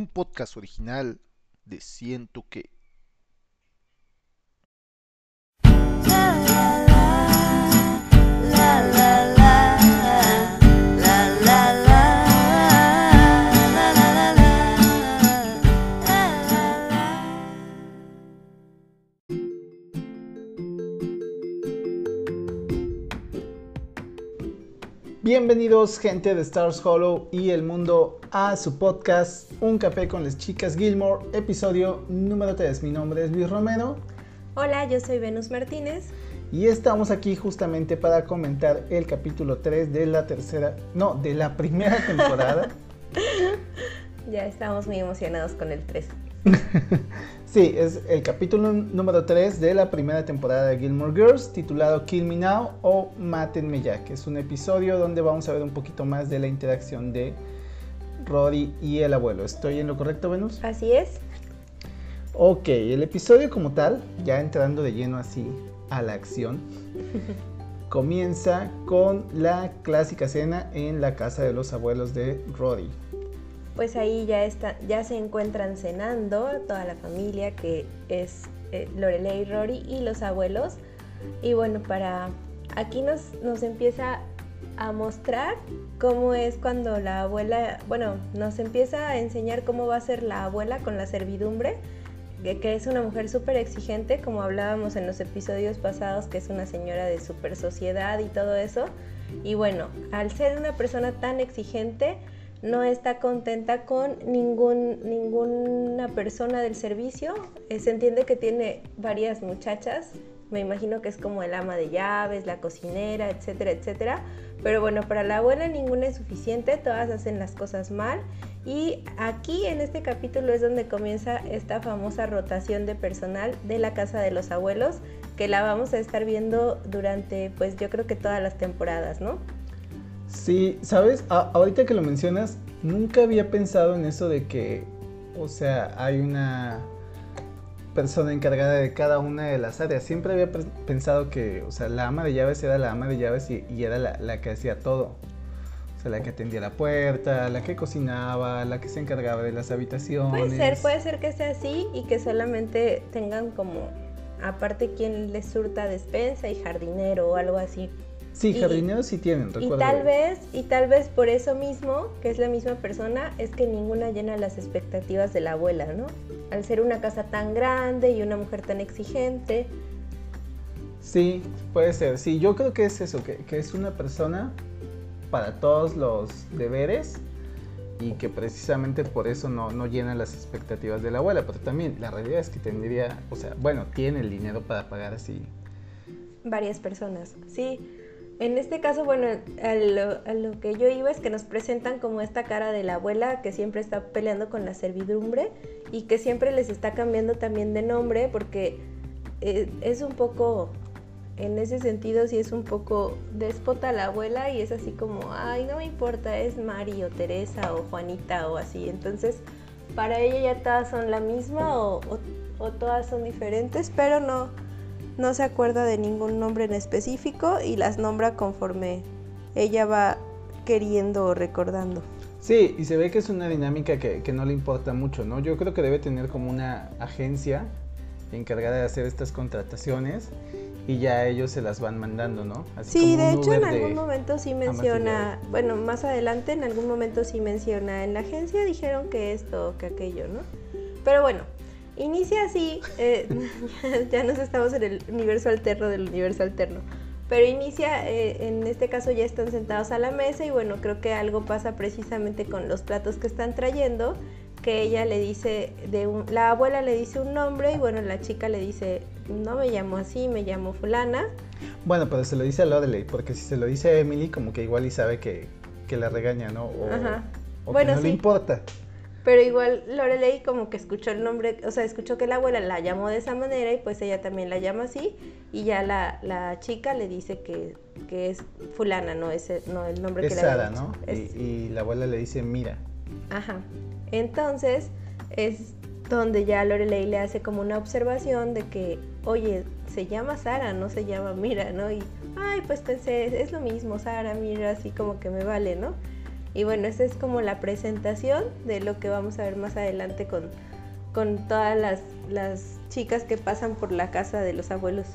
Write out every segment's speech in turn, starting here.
un podcast original de Siento que. Bienvenidos gente de Stars Hollow y el mundo a su podcast Un café con las chicas Gilmore, episodio número 3. Mi nombre es Luis Romero. Hola, yo soy Venus Martínez. Y estamos aquí justamente para comentar el capítulo 3 de la tercera, no, de la primera temporada. ya estamos muy emocionados con el 3. sí, es el capítulo número 3 de la primera temporada de Gilmore Girls, titulado Kill Me Now o Mátenme Ya, que es un episodio donde vamos a ver un poquito más de la interacción de Rory y el abuelo. ¿Estoy en lo correcto, Venus? Así es. Ok, el episodio como tal, ya entrando de lleno así a la acción, comienza con la clásica cena en la casa de los abuelos de Rory pues ahí ya, está, ya se encuentran cenando toda la familia que es eh, Lorelei, Rory y los abuelos. Y bueno, para aquí nos, nos empieza a mostrar cómo es cuando la abuela, bueno, nos empieza a enseñar cómo va a ser la abuela con la servidumbre, que, que es una mujer súper exigente, como hablábamos en los episodios pasados, que es una señora de super sociedad y todo eso. Y bueno, al ser una persona tan exigente, no está contenta con ningún, ninguna persona del servicio. Eh, se entiende que tiene varias muchachas, me imagino que es como el ama de llaves, la cocinera, etcétera, etcétera. Pero bueno, para la abuela ninguna es suficiente, todas hacen las cosas mal. Y aquí en este capítulo es donde comienza esta famosa rotación de personal de la casa de los abuelos, que la vamos a estar viendo durante, pues yo creo que todas las temporadas, ¿no? Sí, sabes, ahorita que lo mencionas, nunca había pensado en eso de que, o sea, hay una persona encargada de cada una de las áreas. Siempre había pensado que, o sea, la ama de llaves era la ama de llaves y, era la, que hacía todo. O sea, la que atendía la puerta, la que cocinaba, la que se encargaba de las habitaciones. Puede ser, puede ser que sea así y que solamente tengan como, aparte quien les surta despensa y jardinero o algo así. Sí, jardineros sí tienen, recuerdo. Y tal vez, y tal vez por eso mismo, que es la misma persona, es que ninguna llena las expectativas de la abuela, ¿no? Al ser una casa tan grande y una mujer tan exigente. Sí, puede ser. Sí, yo creo que es eso, que, que es una persona para todos los deberes y que precisamente por eso no, no llena las expectativas de la abuela. Pero también la realidad es que tendría, o sea, bueno, tiene el dinero para pagar así. Varias personas, sí. En este caso, bueno, a lo, que yo iba es que nos presentan como esta cara de la abuela que siempre está peleando con la servidumbre y que siempre les está cambiando también de nombre porque eh, es un poco, en ese sentido sí es un poco déspota la abuela y es así como, ay, no me importa, es Mari o Teresa o Juanita o así. Entonces, para ella ya todas son la misma o todas son diferentes, pero no no se acuerda de ningún nombre en específico y las nombra conforme ella va queriendo o recordando. Sí, y se ve que es una dinámica que, no le importa mucho, ¿no? Yo creo que debe tener como una agencia encargada de hacer estas contrataciones y ya ellos se las van mandando, ¿no? sí, de hecho en algún momento sí menciona, bueno, más adelante en algún momento sí menciona, en la agencia dijeron que esto, que aquello, ¿no? Pero bueno, Inicia así, eh, ya nos estamos en el universo alterno del universo alterno, pero inicia, eh, en este caso ya están sentados a la mesa y bueno, creo que algo pasa precisamente con los platos que están trayendo, que ella le dice, de la abuela le dice un nombre y bueno, la chica le dice, no me llamo así, me llamo fulana. Bueno, pero se lo dice a Lorelei, porque si se lo dice a Emily, como que igual y sabe que, que la regaña, ¿no? O, Ajá. bueno, que no le importa. Pero igual Lorelei como que escuchó el nombre, o sea, escuchó que la abuela la llamó de esa manera y pues ella también la llama así y ya la, la chica le dice que, que, es fulana, no es no el nombre que le Sara, ¿no? Y, la abuela le dice mira. Ajá. Entonces es donde ya Lorelei le hace como una observación de que, oye, se llama Sara, no se llama Mira, ¿no? Y, ay, pues pensé, es lo mismo, Sara, Mira, así como que me vale, ¿no? Y bueno, esa es como la presentación de lo que vamos a ver más adelante con, con todas las, las chicas que pasan por la casa de los abuelos.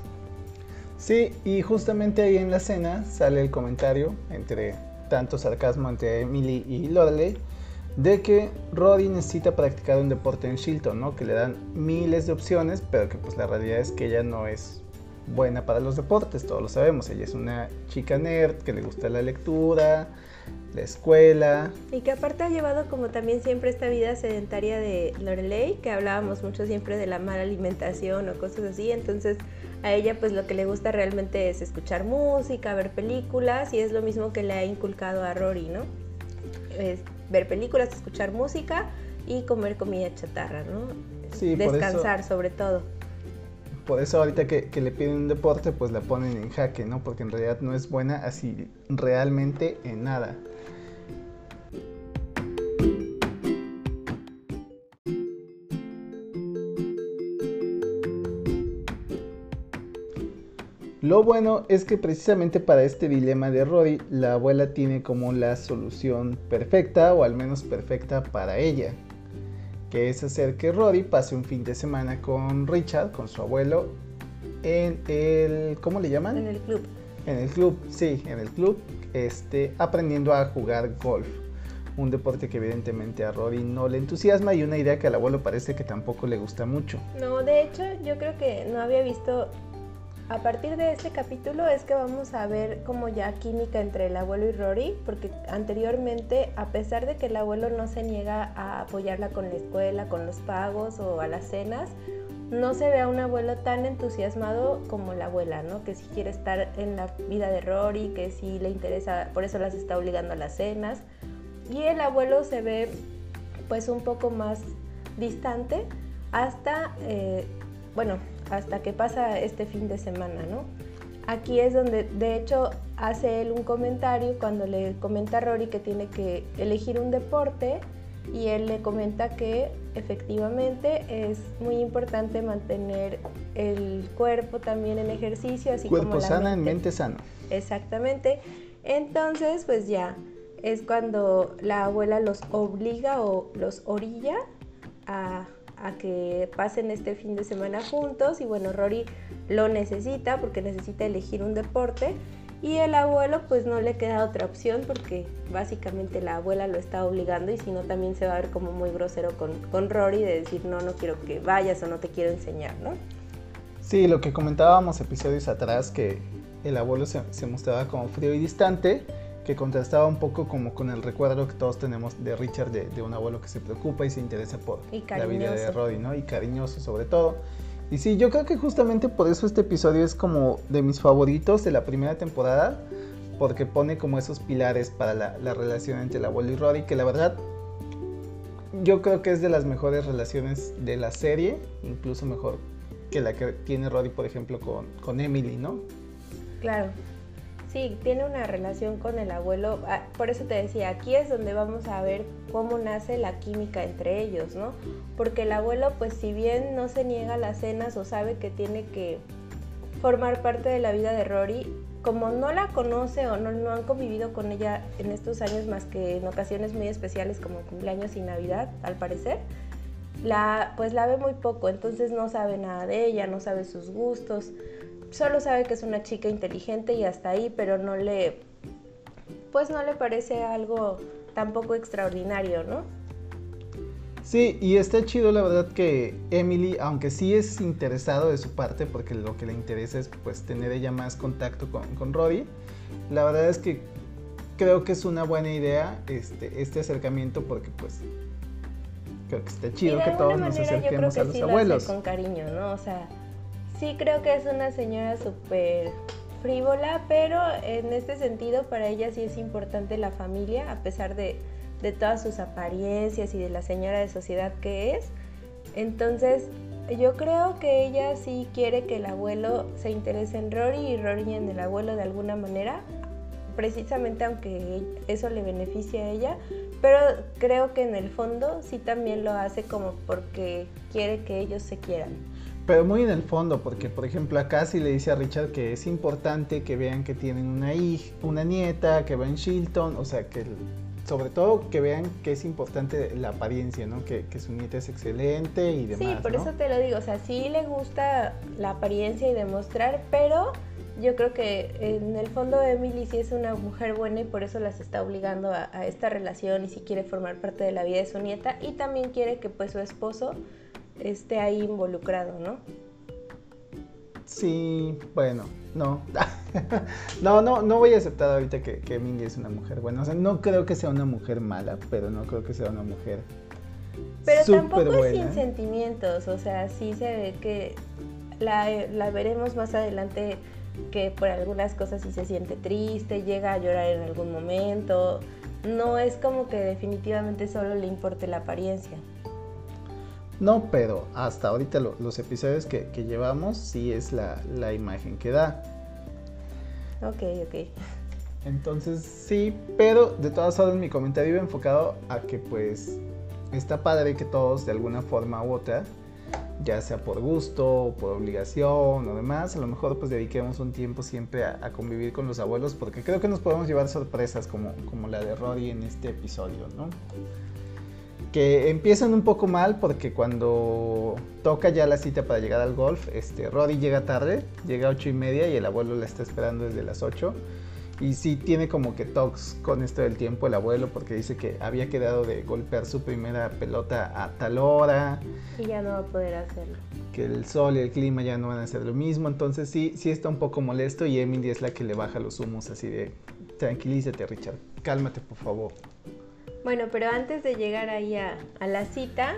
Sí, y justamente ahí en la cena sale el comentario entre tanto sarcasmo entre Emily y Lorelei de que Roddy necesita practicar un deporte en Shilton, ¿no? Que le dan miles de opciones, pero que pues la realidad es que ella no es buena para los deportes, todos lo sabemos. Ella es una chica nerd que le gusta la lectura, la escuela. Y que aparte ha llevado como también siempre esta vida sedentaria de Lorelei, que hablábamos mucho siempre de la mala alimentación o cosas así, entonces a ella pues lo que le gusta realmente es escuchar música, ver películas y es lo mismo que le ha inculcado a Rory, ¿no? Es ver películas, escuchar música y comer comida chatarra, ¿no? Sí, por Descansar sobre todo. Por eso ahorita que, le piden un deporte, pues la ponen en jaque, ¿no? Porque en realidad no es buena así realmente en nada. Lo bueno es que precisamente para este dilema de Rory, la abuela tiene como la solución perfecta, o al menos perfecta para ella, que es hacer que Rory pase un fin de semana con Richard, con su abuelo, en el, ¿cómo le llaman? En el club. En el club, sí, en el club, este, aprendiendo a jugar golf. Un deporte que evidentemente a Rory no le entusiasma y una idea que al abuelo parece que tampoco le gusta mucho. No, de hecho yo creo que no había visto a partir de este capítulo es que vamos a ver como ya química entre el abuelo y Rory, porque anteriormente, a pesar de que el abuelo no se niega a apoyarla con la escuela, con los pagos o a las cenas, no se ve a un abuelo tan entusiasmado como la abuela, ¿no? Que sí quiere estar en la vida de Rory, que sí le interesa, por eso las está obligando a las cenas. Y el abuelo se ve pues un poco más distante hasta, eh, bueno, hasta que pasa este fin de semana, ¿no? Aquí es donde de hecho hace él un comentario cuando le comenta a Rory que tiene que elegir un deporte y él le comenta que efectivamente es muy importante mantener el cuerpo también en ejercicio, así cuerpo como la sana mente. en mente sana. Exactamente. Entonces, pues ya es cuando la abuela los obliga o los orilla a a que pasen este fin de semana juntos y bueno, Rory lo necesita porque necesita elegir un deporte y el abuelo pues no le queda otra opción porque básicamente la abuela lo está obligando y si no también se va a ver como muy grosero con, con Rory de decir no, no quiero que vayas o no te quiero enseñar, ¿no? Sí, lo que comentábamos episodios atrás que el abuelo se, se mostraba como frío y distante que contrastaba un poco como con el recuerdo que todos tenemos de Richard, de, de un abuelo que se preocupa y se interesa por la vida de Roddy, ¿no? Y cariñoso sobre todo. Y sí, yo creo que justamente por eso este episodio es como de mis favoritos de la primera temporada, porque pone como esos pilares para la, la relación entre el abuelo y Roddy, que la verdad yo creo que es de las mejores relaciones de la serie, incluso mejor que la que tiene Roddy, por ejemplo, con, con Emily, ¿no? Claro, sí, tiene una relación con el abuelo. Ah, por eso te decía, aquí es donde vamos a ver cómo nace la química entre ellos, ¿no? Porque el abuelo, pues si bien no se niega a las cenas o sabe que tiene que formar parte de la vida de Rory, como no la conoce o no, no han convivido con ella en estos años más que en ocasiones muy especiales como cumpleaños y Navidad, al parecer, la, pues la ve muy poco, entonces no sabe nada de ella, no sabe sus gustos solo sabe que es una chica inteligente y hasta ahí, pero no le, pues no le parece algo tampoco extraordinario, ¿no? Sí, y está chido la verdad que Emily, aunque sí es interesado de su parte, porque lo que le interesa es pues tener ella más contacto con, con Rory, la verdad es que creo que es una buena idea este, este acercamiento porque pues creo que está chido que todos nos acerquemos que a los sí abuelos. Lo hace con cariño, ¿no? O sea, sí creo que es una señora súper frívola, pero en este sentido para ella sí es importante la familia, a pesar de, de todas sus apariencias y de la señora de sociedad que es. Entonces, yo creo que ella sí quiere que el abuelo se interese en Rory y Rory en el abuelo de alguna manera, precisamente aunque eso le beneficie a ella, pero creo que en el fondo sí también lo hace como porque quiere que ellos se quieran. Pero muy en el fondo, porque por ejemplo acá sí le dice a Richard que es importante que vean que tienen una hija, una nieta, que va en Shilton, o sea que sobre todo que vean que es importante la apariencia, ¿no? Que, que su nieta es excelente y demás. Sí, por ¿no? eso te lo digo, o sea, sí le gusta la apariencia y demostrar, pero yo creo que en el fondo Emily sí es una mujer buena y por eso las está obligando a, a esta relación y si quiere formar parte de la vida de su nieta y también quiere que pues su esposo esté ahí involucrado, ¿no? Sí, bueno, no. no, no, no voy a aceptar ahorita que, que Mindy es una mujer buena. O sea, no creo que sea una mujer mala, pero no creo que sea una mujer Pero tampoco es sin sentimientos, o sea, sí se ve que la, la veremos más adelante que por algunas cosas sí se siente triste, llega a llorar en algún momento. No es como que definitivamente solo le importe la apariencia. No, pero hasta ahorita lo- los episodios que, que llevamos sí es la, la imagen que da. Ok, ok. Entonces sí, pero de todas formas mi comentario iba enfocado a que pues está padre que todos de alguna forma u otra, ya sea por gusto, por obligación o demás, a lo mejor pues dediquemos un tiempo siempre a, a convivir con los abuelos porque creo que nos podemos llevar sorpresas como, como la de Rory en este episodio, ¿no? Que empiezan un poco mal porque cuando toca ya la cita para llegar al golf, este, Rory llega tarde, llega a ocho y media y el abuelo la está esperando desde las 8. Y sí tiene como que talks con esto del tiempo el abuelo porque dice que había quedado de golpear su primera pelota a tal hora, Y ya no va a poder hacerlo. que el sol y el clima ya no van a ser lo mismo. Entonces sí, sí está un poco molesto y Emily es la que le baja los humos así de tranquilízate Richard, cálmate por favor. Bueno, pero antes de llegar ahí a, la cita,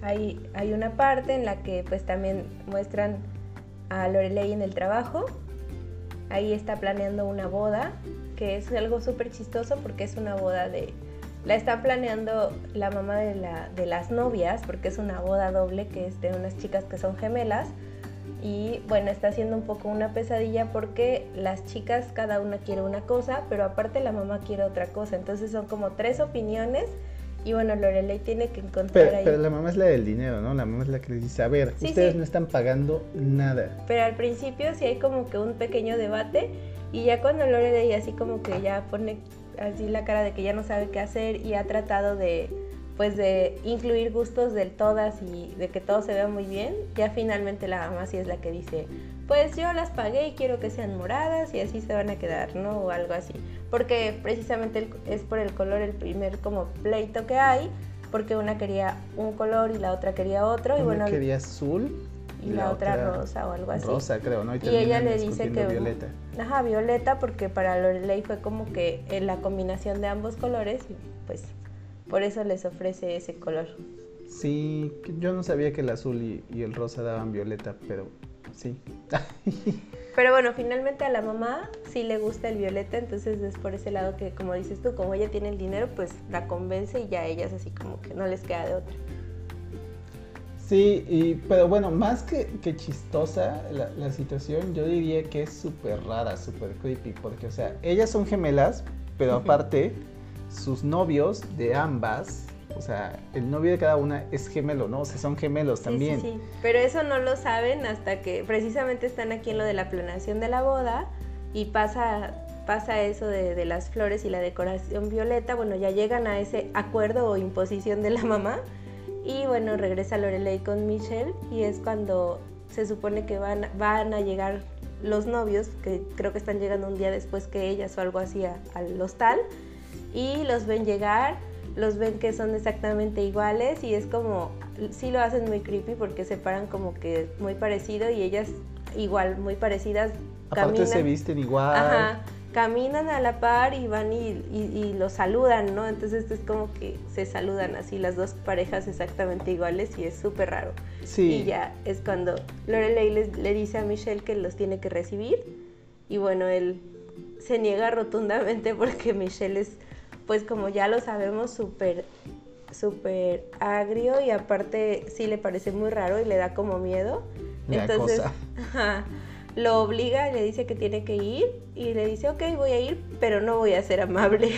hay, una parte en la que pues también muestran a Lorelei en el trabajo. Ahí está planeando una boda, que es algo súper chistoso porque es una boda de... La está planeando la mamá de las novias, porque es una boda doble que es de unas chicas que son gemelas. Y bueno, está haciendo un poco una pesadilla porque las chicas cada una quiere una cosa, pero aparte la mamá quiere otra cosa. Entonces son como tres opiniones y bueno, Lorelei tiene que encontrar Pero, ahí. pero la mamá es la del dinero, ¿no? La mamá es la que les dice, a ver, Sí, ustedes sí. no están pagando nada. Pero al principio sí hay como que un pequeño debate y ya cuando Lorelei así como que ya pone así la cara de que ya no sabe qué hacer y ha tratado de pues de incluir gustos de todas y de que todo se vea muy bien, ya finalmente la mamá sí es la que dice, pues yo las pagué y quiero que sean moradas y así se van a quedar, ¿no? O algo así. Porque precisamente es por el color el primer como pleito que hay, porque una quería un color y la otra quería otro y Una bueno, quería azul y la, otra, rosa o algo así. Rosa, creo, ¿no? Y ella terminan le dice que Violeta. Ajá, violeta porque para Lorelei fue como que en la combinación de ambos colores y pues por eso les ofrece ese color. Sí, yo no sabía que el azul y, y el rosa daban violeta, pero sí. Pero bueno, finalmente a la mamá sí le gusta el violeta, entonces es por ese lado que como dices tú, como ella tiene el dinero, pues la convence y ya a ellas así como que no les queda de otra. Sí, y, pero bueno, más que, que chistosa la, la situación, yo diría que es súper rara, súper creepy, porque, o sea, ellas son gemelas, pero aparte, sus novios de ambas, o sea, el novio de cada una es gemelo, ¿no? O sea, son gemelos también. Sí, sí. Pero eso no lo saben hasta que precisamente están aquí en lo de la planeación de la boda y pasa, pasa eso de, de las flores y la decoración violeta. Bueno, ya llegan a ese acuerdo o imposición de la mamá. Y bueno, regresa Lorelei con Michelle y es cuando se supone que van, van a llegar los novios, que creo que están llegando un día después que ellas o algo así al hostal. Y los ven llegar, los ven que son exactamente iguales y es como, sí lo hacen muy creepy porque se paran como que muy parecido y ellas igual, muy parecidas. Aparte se visten igual. Ajá, caminan a la par y van y, y, y los saludan, ¿no? Entonces es como que se saludan así las dos parejas exactamente iguales y es súper raro. Sí. Y ya es cuando Lorelei les- le dice a Michelle que los tiene que recibir y bueno, él se niega rotundamente porque Michelle es, pues como ya lo sabemos, súper súper agrio y aparte sí le parece muy raro y le da como miedo. Entonces, cosa. ajá, lo obliga, le dice que tiene que ir y le dice, ok, voy a ir, pero no voy a ser amable.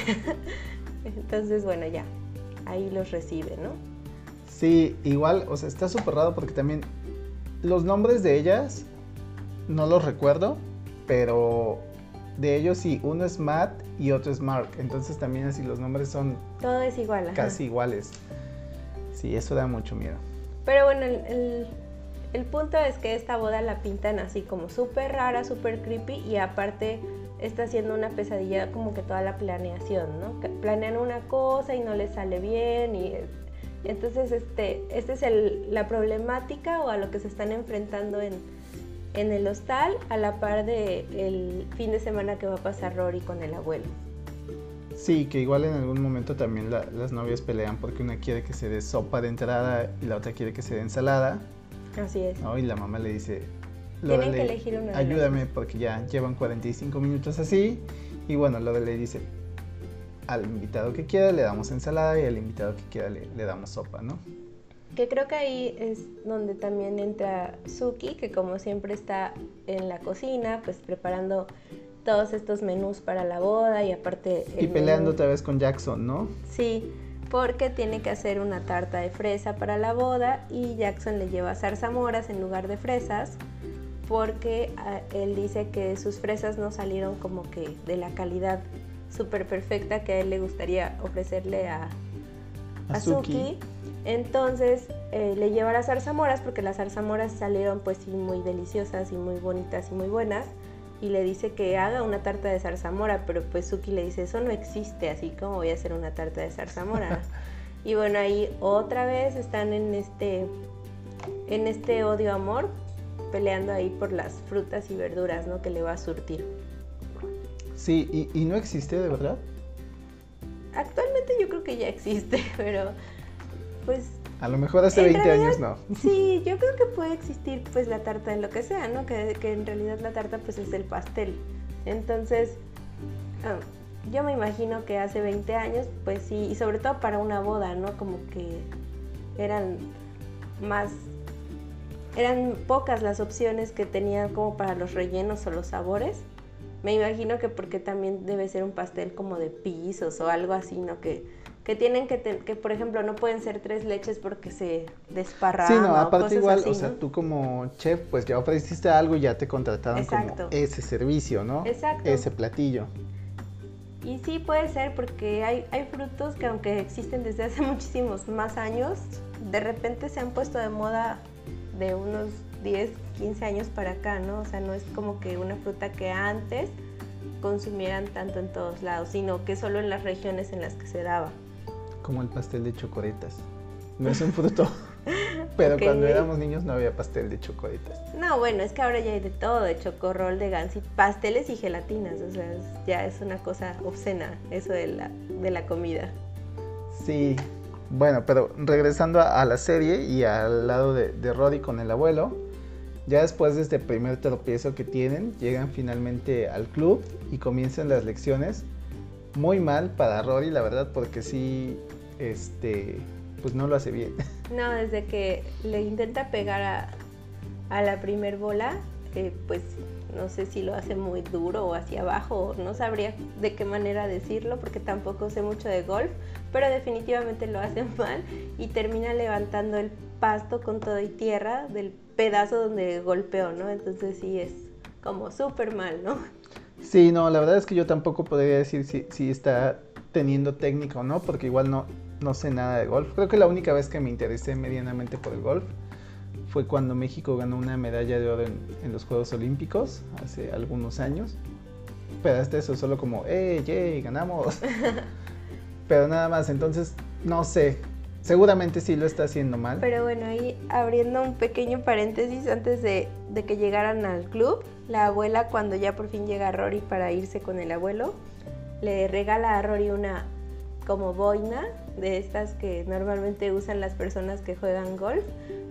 Entonces, bueno, ya, ahí los recibe, ¿no? Sí, igual, o sea, está súper raro porque también los nombres de ellas no los recuerdo, pero de ellos sí, uno es Matt y otro es Mark. Entonces también así los nombres son Todo es igual. ajá. casi iguales. Sí, eso da mucho miedo. Pero bueno, el, el- el punto es que esta boda la pintan así como súper rara, súper creepy y aparte está siendo una pesadilla como que toda la planeación, ¿no? Que planean una cosa y no les sale bien y entonces este, esta es el- la problemática o a lo que se están enfrentando en, en el hostal a la par de el fin de semana que va a pasar Rory con el abuelo. Sí, que igual en algún momento también la- las novias pelean porque una quiere que se dé sopa de entrada y la otra quiere que se dé ensalada. Así es. ¿no? Y la mamá le dice, Tienen que elegir una de ayúdame porque ya llevan 45 minutos así. Y bueno, Lorelei dice, al invitado que quiera le damos ensalada y al invitado que quiera le, le damos sopa, ¿no? Que creo que ahí es donde también entra Suki, que como siempre está en la cocina, pues preparando todos estos menús para la boda y aparte... Y el peleando menú- otra vez con Jackson, ¿no? Sí, porque tiene que hacer una tarta de fresa para la boda y Jackson le lleva zarzamoras en lugar de fresas porque ah, él dice que sus fresas no salieron como que de la calidad súper perfecta que a él le gustaría ofrecerle a. Suki. Entonces eh, le lleva las zarzamoras porque las zarzamoras salieron pues sí muy deliciosas y muy bonitas y muy buenas. Y le dice que haga una tarta de zarzamora, pero pues Suki le dice, eso no existe, así como voy a hacer una tarta de zarzamora. y bueno, ahí otra vez están en este, en este odio-amor, peleando ahí por las frutas y verduras, ¿no? Que le va a surtir. Sí, y, y no existe de verdad. Actualmente yo creo que ya existe, pero pues A lo mejor hace En 20 realidad, años no. Sí, yo creo que puede existir pues la tarta de lo que sea, ¿no? Que, que en realidad la tarta pues es el pastel. Entonces, ah, yo me imagino que hace 20 años pues sí, y sobre todo para una boda, ¿no? Como que eran más, eran pocas las opciones que tenían como para los rellenos o los sabores. Me imagino que porque también debe ser un pastel como de pisos o algo así, ¿no? Que, que tienen que, ten- que por ejemplo, no pueden ser tres leches porque se desparrama. Sí, no, aparte igual, así, o sea, ¿no? tú como chef, pues ya ofreciste algo y ya te contrataron Exacto. como ese servicio, ¿no? Exacto. Ese platillo. Y sí puede ser porque hay, hay frutos que aunque existen desde hace muchísimos más años, de repente se han puesto de moda de unos 10, 15 años para acá, ¿no? O sea, no es como que una fruta que antes consumieran tanto en todos lados, sino que solo en las regiones en las que se daba. Como el pastel de chocoretas. No es un fruto. Pero cuando éramos niños no había pastel de chocoretas. No, bueno, es que ahora ya hay de todo, de chocorrol, de gansi, pasteles y gelatinas, o sea, es- ya es una cosa obscena eso de la, de la comida. Sí. Bueno, pero regresando a, a la serie y al lado de, de Roddy con el abuelo, ya después de este primer tropiezo que tienen, llegan finalmente al club y comienzan las lecciones. Muy mal para Roddy, la verdad, porque sí, este, pues no lo hace bien. No, desde que le intenta pegar a, a la primer bola, eh, pues no sé si lo hace muy duro o hacia abajo, no sabría de qué manera decirlo porque tampoco sé mucho de golf, pero definitivamente lo hace mal y termina levantando el pasto con todo y tierra del pedazo donde golpeó, ¿no? Entonces sí es como súper mal, ¿no? Sí, no, la verdad es que yo tampoco podría decir si, si está teniendo técnica o no, porque igual no, no sé nada de golf. Creo que la única vez que me interesé medianamente por el golf fue cuando México ganó una medalla de oro en, en los Juegos Olímpicos hace algunos años. Pero hasta eso, solo como, ¡eh, yay, ganamos! Pero nada más, entonces, no sé. Seguramente sí lo está haciendo mal. Pero bueno, ahí abriendo un pequeño paréntesis antes de, de que llegaran al club, la abuela cuando ya por fin llega Rory para irse con el abuelo, le regala a Rory una como boina de estas que normalmente usan las personas que juegan golf,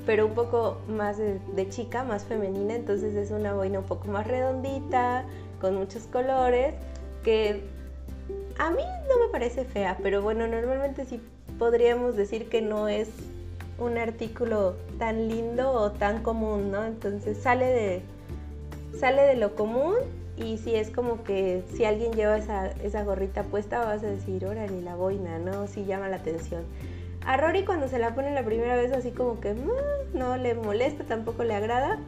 pero un poco más de, chica, más femenina, entonces es una boina un poco más redondita, con muchos colores, que a mí no me parece fea, pero bueno, normalmente sí podríamos decir que no es un artículo tan lindo o tan común, ¿no? Entonces sale de, sale de lo común y si es como que si alguien lleva esa, esa gorrita puesta vas a decir, órale, la boina, ¿no? Sí llama la atención. A Rory cuando se la pone la primera vez así como que mm, no le molesta, tampoco le agrada,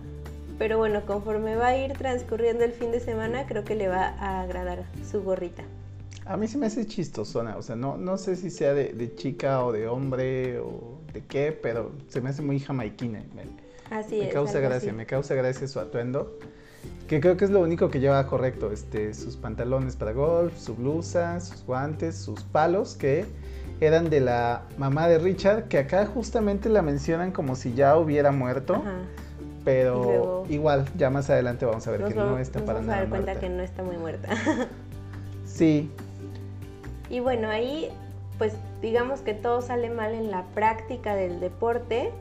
Pero bueno, conforme va a ir transcurriendo el fin de semana, creo que le va a agradar su gorrita. A mí se me hace chistosona, o sea, no, no sé si sea de, chica o de hombre o de qué, pero se me hace muy jamaiquina. Me, así me causa gracia, me causa gracia su atuendo, que creo que es lo único que lleva correcto, este, sus pantalones para golf, su blusa, sus guantes, sus palos, que eran de la mamá de Richard, que acá justamente la mencionan como si ya hubiera muerto. Pero igual, ya más adelante vamos a ver que no está para nada. Vamos a dar cuenta que no está muy muerta. sí. Y bueno, ahí pues digamos que todo sale mal en la práctica del deporte,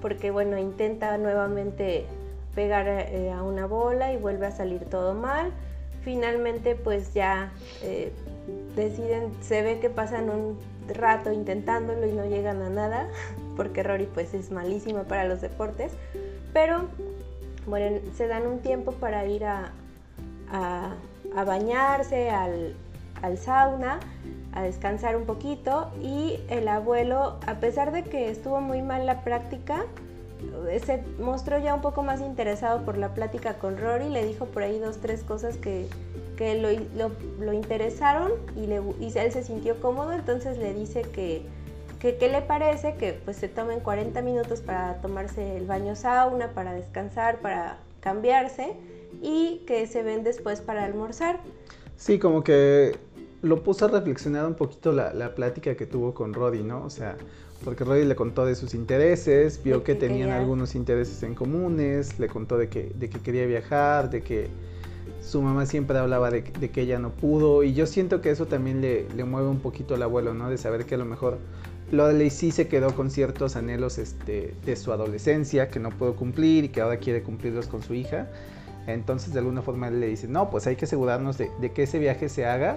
porque bueno, intenta nuevamente pegar eh, a una bola y vuelve a salir todo mal. Finalmente pues ya eh, deciden, se ve que pasan un rato intentándolo y no llegan a nada, porque Rory pues es malísima para los deportes. Pero bueno, se dan un tiempo para ir a, bañarse al, sauna, a descansar un poquito y el abuelo, a pesar de que estuvo muy mal la práctica, se mostró ya un poco más interesado por la plática con Rory, le dijo por ahí dos, tres cosas que, lo, interesaron y, él se sintió cómodo, entonces le dice que ¿Qué, le parece que pues se tomen 40 minutos para tomarse el baño sauna, para descansar, para cambiarse y que se ven después para almorzar? Sí, como que lo puso a reflexionar un poquito la, la plática que tuvo con Roddy, ¿no? O sea, porque Roddy le contó de sus intereses, vio que, tenían algunos intereses en comunes, le contó de que, de que quería viajar, de que su mamá siempre hablaba de, de, que ella no pudo y yo siento que eso también le, le mueve un poquito al abuelo, ¿no? De saber que a lo mejor Lorelei sí se quedó con ciertos anhelos este, de su adolescencia que no pudo cumplir y que ahora quiere cumplirlos con su hija. Entonces de alguna forma él le dice, no, pues hay que asegurarnos de, que ese viaje se haga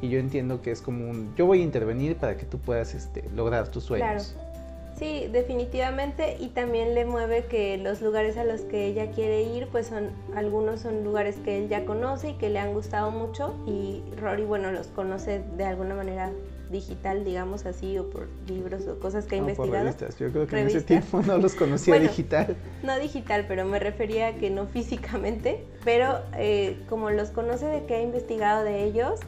y yo entiendo que es como un, yo voy a intervenir para que tú puedas este, lograr tus sueños. Claro. Sí, definitivamente y también le mueve que los lugares a los que ella quiere ir, pues son algunos son lugares que él ya conoce y que le han gustado mucho y Rory, bueno, los conoce de alguna manera digital, digamos así, o por libros o cosas que ha investigado. Yo creo que en ese tiempo no los conocía digital. No digital, pero me refería a que no físicamente, pero eh, como los conoce de que ha investigado de ellos,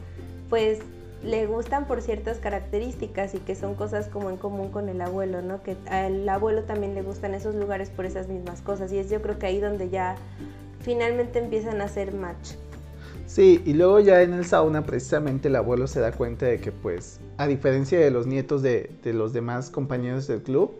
pues le gustan por ciertas características y que son cosas como en común con el abuelo, ¿no? Que al abuelo también le gustan esos lugares por esas mismas cosas y es yo creo que ahí donde ya finalmente empiezan a hacer match. Sí, y luego ya en el sauna precisamente el abuelo se da cuenta de que pues a diferencia de los nietos de, los demás compañeros del club,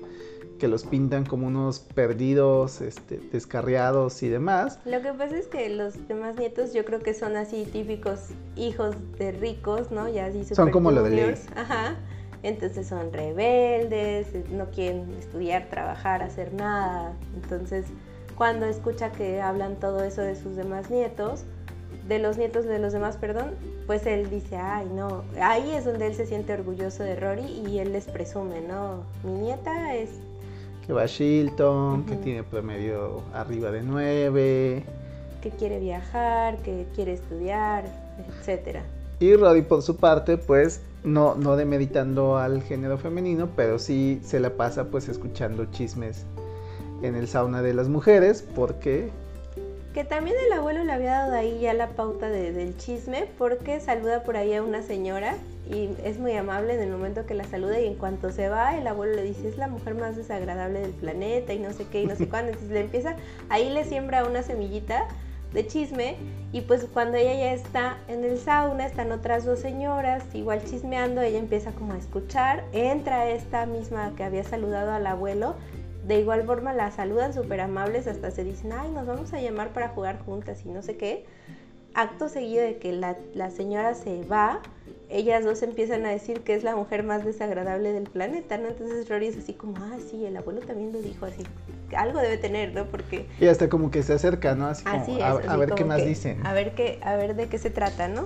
que los pintan como unos perdidos, este, descarriados y demás. Lo que pasa es que los demás nietos yo creo que son así típicos hijos de ricos, ¿no? Ya así Son como lo de ley. Ajá. Entonces son rebeldes, no quieren estudiar, trabajar, hacer nada. Entonces, cuando escucha que hablan todo eso de sus demás nietos, de los nietos de los demás, perdón, pues él dice, ay, no, ahí es donde él se siente orgulloso de Rory y él les presume, ¿no? Mi nieta es... Que va a Shilton, que tiene promedio arriba de nueve. Que quiere viajar, que quiere estudiar, etcétera. Y Rory por su parte, pues, no, no demeritando al género femenino, pero sí se la pasa pues escuchando chismes en el sauna de las mujeres, porque que también el abuelo le había dado ahí ya la pauta del chisme porque saluda por ahí a una señora y es muy amable en el momento que la saluda y en cuanto se va el abuelo le dice es la mujer más desagradable del planeta y no sé qué y no sé cuándo. Entonces le empieza, ahí le siembra una semillita de chisme y pues cuando ella ya está en el sauna están otras dos señoras igual chismeando, ella empieza como a escuchar, entra esta misma que había saludado al abuelo de igual forma la saludan súper amables, hasta se dicen, ay, nos vamos a llamar para jugar juntas y no sé qué. Acto seguido de que la, señora se va, ellas dos empiezan a decir que es la mujer más desagradable del planeta, ¿no? Entonces Rory es así como, ah, sí, el abuelo también lo dijo así. Algo debe tener, ¿no? Porque... Y hasta como que se acerca, ¿no? Así, como, a, ver qué más dicen. A ver, qué, a ver de qué se trata, ¿no?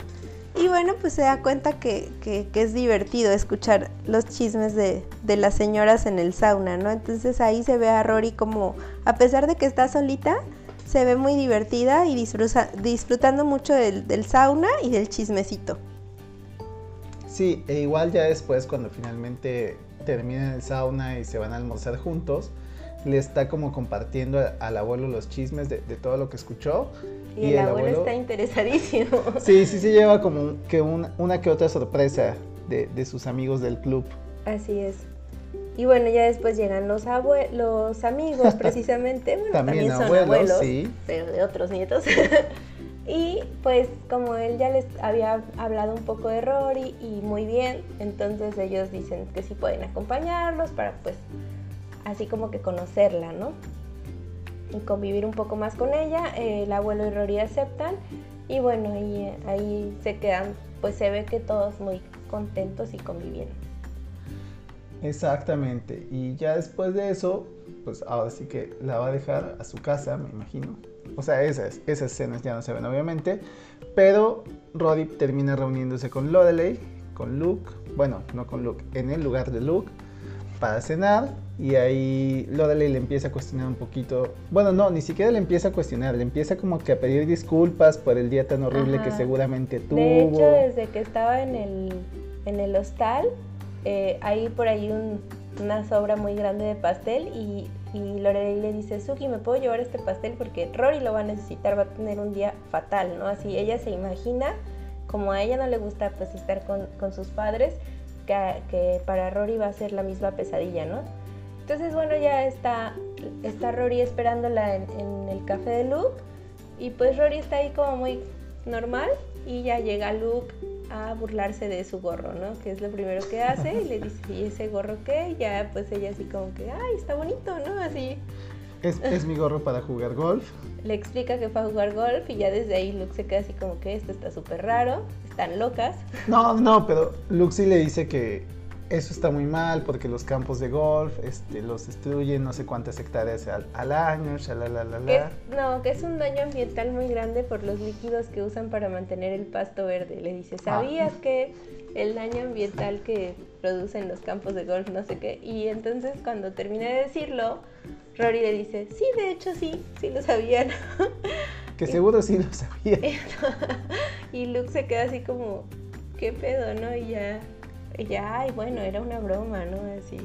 Y bueno, pues se da cuenta que, es divertido escuchar los chismes de, las señoras en el sauna, ¿no? Entonces ahí se ve a Rory como, a pesar de que está solita, se ve muy divertida y disfrutando mucho del, sauna y del chismecito. Sí, e igual ya después cuando finalmente terminan el sauna y se van a almorzar juntos, le está como compartiendo al abuelo los chismes de, de todo lo que escuchó. Y, el, abuelo, está interesadísimo. Sí, sí se lleva como que un- una que otra sorpresa de, de sus amigos del club. Así es. Y bueno, ya después llegan los los amigos, precisamente. Bueno, También también, son abuelos, abuelos, sí. pero de otros nietos. y pues como él ya les había hablado un poco de Rory y muy bien, entonces ellos dicen que sí pueden acompañarlos para pues así como que conocerla, ¿no? Y convivir un poco más con ella. El abuelo y Rory aceptan y bueno, y eh, ahí se quedan, pues se ve que todos muy contentos y conviviendo. Exactamente. Y ya después de eso, pues ahora sí que la va a dejar a su casa, me imagino. O sea, esas, esas escenas ya no se ven obviamente. Pero Roddy termina reuniéndose con Lorelei, con Luke. Bueno, no con Luke, en el lugar de Luke, para cenar. Y ahí Lorelei le empieza a cuestionar un poquito. Bueno, no, ni siquiera le empieza a cuestionar. Le empieza como que a pedir disculpas por el día tan horrible que Ajá. seguramente tuvo. De hecho, desde que estaba en el, en el hostal, eh, hay por ahí un- una sobra muy grande de pastel y, y Lorelei le dice, Suki, ¿me puedo llevar este pastel? Porque Rory lo va a necesitar, va a tener un día fatal, ¿no? Así ella se imagina, como a ella no le gusta pues estar con, con sus padres, que, que para Rory va a ser la misma pesadilla, ¿no? Entonces, bueno, ya está, está Rory esperándola en, en el café de Luke y pues Rory está ahí como muy normal y ya llega Luke a burlarse de su gorro, ¿no? Que es lo primero que hace y le dice, ¿y ese gorro qué? Y ya pues ella así como que, ay, está bonito, ¿no? Así Es, es mi gorro para jugar golf. le explica que fue a jugar golf y ya desde ahí Luke se queda así como que esto está súper raro, están locas. No, no, pero sí le dice que eso está muy mal porque los campos de golf este, los destruyen no sé cuántas hectáreas al, al año, Que shalalalala. es- no, que es un daño ambiental muy grande por los líquidos que usan para mantener el pasto verde. Le dice, ¿sabías que el daño ambiental que producen los campos de golf, no sé qué? Y entonces cuando termina de decirlo, Rory le dice, sí, de hecho sí, sí lo sabían. Que seguro sí lo sabía. y Luke se queda así como, ¿qué pedo, no? Y ya, ya, ay, bueno, era una broma, ¿no? Así,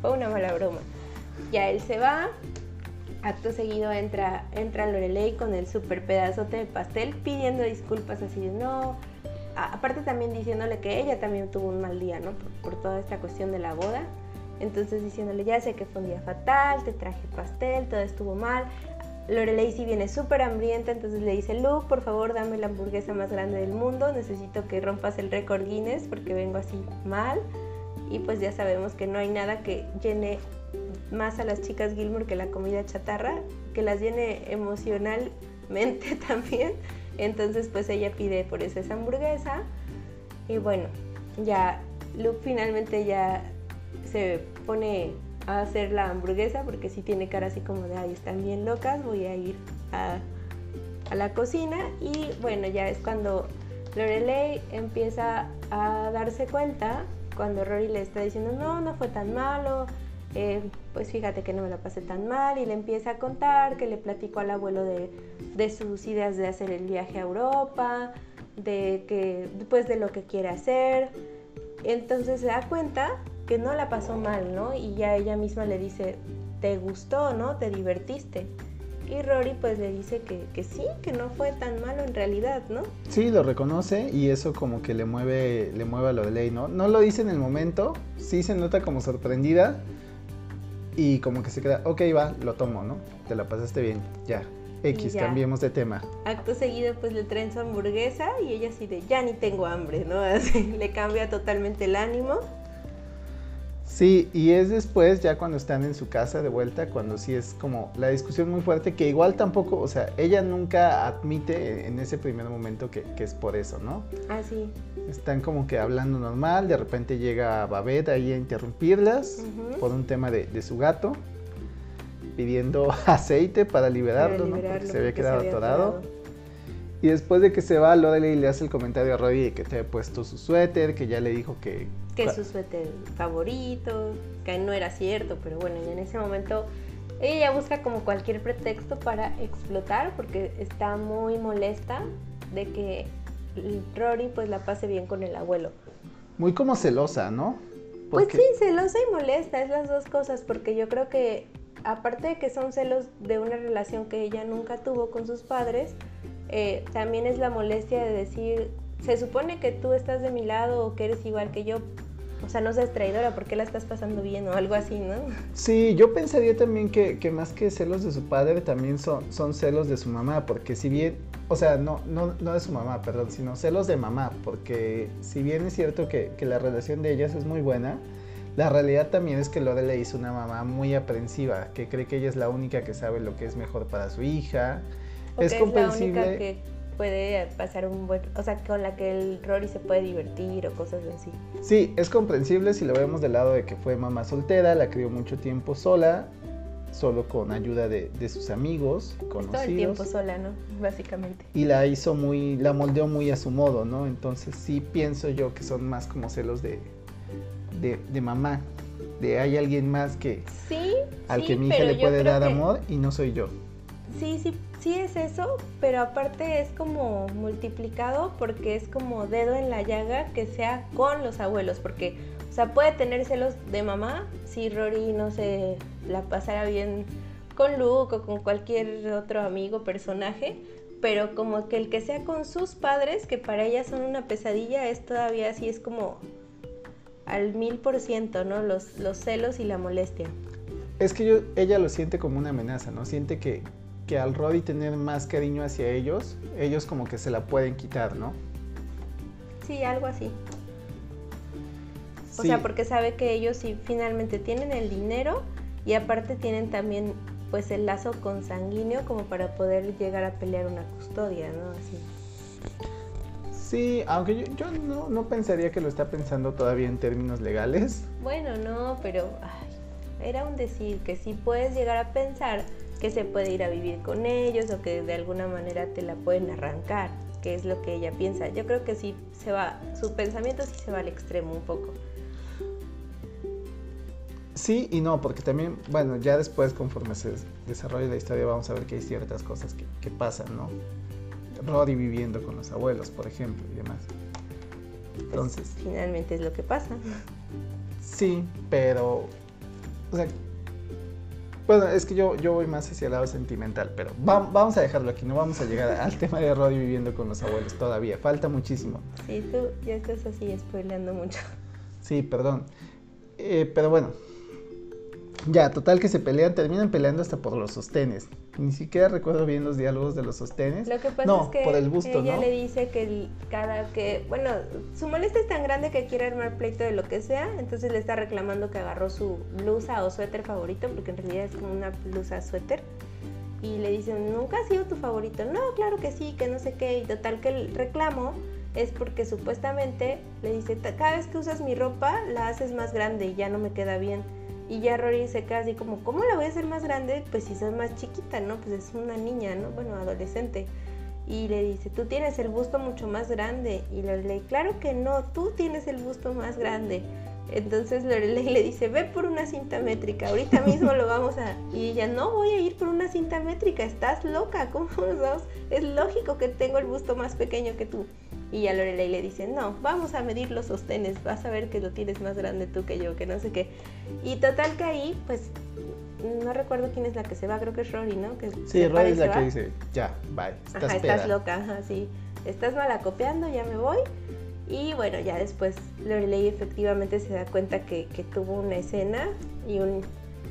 fue una mala broma. Ya él se va, acto seguido entra, entra Lorelei con el super pedazote de pastel pidiendo disculpas así de no. Aparte también diciéndole que ella también tuvo un mal día, ¿no? Por, por toda esta cuestión de la boda. Entonces diciéndole, ya sé que fue un día fatal, te traje pastel, todo estuvo mal. Lorelei sí viene súper hambrienta, entonces le dice, Luke, por favor, dame la hamburguesa más grande del mundo, necesito que rompas el récord Guinness porque vengo así mal. Y pues ya sabemos que no hay nada que llene más a las chicas Gilmore que la comida chatarra, que las llene emocionalmente también. Entonces pues ella pide por eso esa hamburguesa. Y bueno, ya Luke finalmente ya se pone a hacer la hamburguesa porque sí tiene cara así como de, ay, están bien locas, voy a ir a, a la cocina. Y bueno, ya es cuando Lorelei empieza a darse cuenta, cuando Rory le está diciendo, no, no fue tan malo, eh, pues fíjate que no me la pasé tan mal y le empieza a contar que le platicó al abuelo de, de sus ideas de hacer el viaje a Europa, de que pues de lo que quiere hacer. Entonces se da cuenta que no la pasó mal, ¿no? Y ya ella misma le dice, ¿te gustó, no? ¿Te divertiste? Y Rory pues le dice que, que sí, que no fue tan malo en realidad, ¿no? Sí, lo reconoce y eso como que le mueve, le mueve a lo de ley, ¿no? No lo dice en el momento, sí se nota como sorprendida y como que se queda, ok, va, lo tomo, ¿no? Te la pasaste bien, ya. X, ya. cambiemos de tema. Acto seguido pues le traen su hamburguesa y ella así de, ya ni tengo hambre, ¿no? Así le cambia totalmente el ánimo. Sí, y es después, ya cuando están en su casa de vuelta, cuando sí es como la discusión muy fuerte, que igual tampoco, o sea, ella nunca admite en ese primer momento que, que es por eso, ¿no? Así. Están como que hablando normal, de repente llega Babette ahí a interrumpirlas por un tema de, de su gato, pidiendo aceite para liberarlo, para ¿no? Porque se había quedado había atorado. atorado. Y después de que se va, Lorelei le hace el comentario a Roddy de que te había puesto su suéter, que ya le dijo que... que es su suéter favorito, que no era cierto, pero bueno, y en ese momento ella busca como cualquier pretexto para explotar porque está muy molesta de que Rory pues la pase bien con el abuelo. Muy como celosa, ¿no? Pues sí, celosa y molesta, es las dos cosas, porque yo creo que aparte de que son celos de una relación que ella nunca tuvo con sus padres, eh, también es la molestia de decir, se supone que tú estás de mi lado o que eres igual que yo, o sea, no seas traidora, ¿por qué la estás pasando bien? O algo así, ¿no? Sí, yo pensaría también que, que más que celos de su padre, también son, son celos de su mamá, porque si bien, o sea, no, no, no de su mamá, perdón, sino celos de mamá, porque si bien es cierto que, que la relación de ellas es muy buena, la realidad también es que Lore le hizo una mamá muy aprensiva, que cree que ella es la única que sabe lo que es mejor para su hija. Es comprensible. Es la única que puede pasar un buen, o sea, con la que el Rory se puede divertir o cosas así. Sí, es comprensible si lo vemos del lado de que fue mamá soltera, la crió mucho tiempo sola, solo con ayuda de, sus amigos, conocidos. Todo el tiempo sola, ¿no? Básicamente. Y la hizo muy, la moldeó muy a su modo, ¿no? Entonces sí pienso yo que son más como celos de, de, mamá, de hay alguien más que sí, al que mi hija le puede dar amor y no soy yo. Sí, sí, sí es eso, pero aparte es como multiplicado porque es como dedo en la llaga que sea con los abuelos, porque, o sea, puede tener celos de mamá si Rory no se la pasara bien con Luke o con cualquier otro amigo, personaje, pero como que el que sea con sus padres, que para ella son una pesadilla, es todavía así, es como al mil por ciento, ¿no? Los, los celos y la molestia. Es que yo, ella lo siente como una amenaza, ¿no? Siente que, que al Roddy tener más cariño hacia ellos, ellos como que se la pueden quitar, ¿no? Sí, algo así. O sea, porque sabe que ellos sí finalmente tienen el dinero y aparte tienen también pues el lazo consanguíneo como para poder llegar a pelear una custodia, ¿no? Así. Sí, aunque yo, no, pensaría que lo está pensando todavía en términos legales. Bueno, no, pero era un decir que si puedes llegar a pensar que se puede ir a vivir con ellos o que de alguna manera te la pueden arrancar, que es lo que ella piensa. Yo creo que sí se va, su pensamiento sí se va al extremo un poco. Sí y no, porque también, bueno, ya después conforme se desarrolla la historia vamos a ver que hay ciertas cosas que, que pasan, ¿no? Roddy viviendo con los abuelos, por ejemplo, y demás. Pues, Entonces. finalmente es lo que pasa. Sí, pero. O sea. Bueno, es que yo, yo voy más hacia el lado sentimental, pero vamos a dejarlo aquí, no vamos a llegar al tema de Roddy viviendo con los abuelos todavía, falta muchísimo. Sí, tú ya estás así spoileando mucho. Sí, perdón. Eh, pero bueno, ya, total que se pelean, terminan peleando hasta por los sostenes. Ni siquiera recuerdo bien los diálogos de los sostenes. Lo que pasa es que por el busto, ella le dice que cada que, bueno, su molestia es tan grande que quiere armar pleito de lo que sea, entonces le está reclamando que agarró su blusa o suéter favorito, porque en realidad es como una blusa suéter. Y le dicen, ¿nunca ha sido tu favorito? No, claro que sí, que no sé qué. Y total que el reclamo es porque supuestamente le dice, cada vez que usas mi ropa la haces más grande y ya no me queda bien. Y ya Rory se queda así como, ¿cómo la voy a hacer más grande? Pues si soy más chiquita, ¿no? Pues es una niña, ¿no? Bueno, adolescente. Y le dice, tú tienes el busto mucho más grande. Y Lorelei, claro que no, tú tienes el busto más grande. Entonces Lorelei le dice, ve por una cinta métrica, ahorita mismo lo vamos a... Y ella, no voy a ir por una cinta métrica, estás loca, ¿cómo nos vamos? Es lógico que tengo el busto más pequeño que tú. Y a Lorelei le dice, no, vamos a medir los sostenes, vas a ver que lo tienes más grande tú que yo, que no sé qué. Y total que ahí, pues, no recuerdo quién es la que se va, creo que es Rory, ¿no? Que sí, Rory es la que dice, ya, bye, estás, ajá, estás loca, ajá, sí, estás malacopeando, ya me voy. Y bueno, ya después Lorelei efectivamente se da cuenta que, que tuvo una escena y un,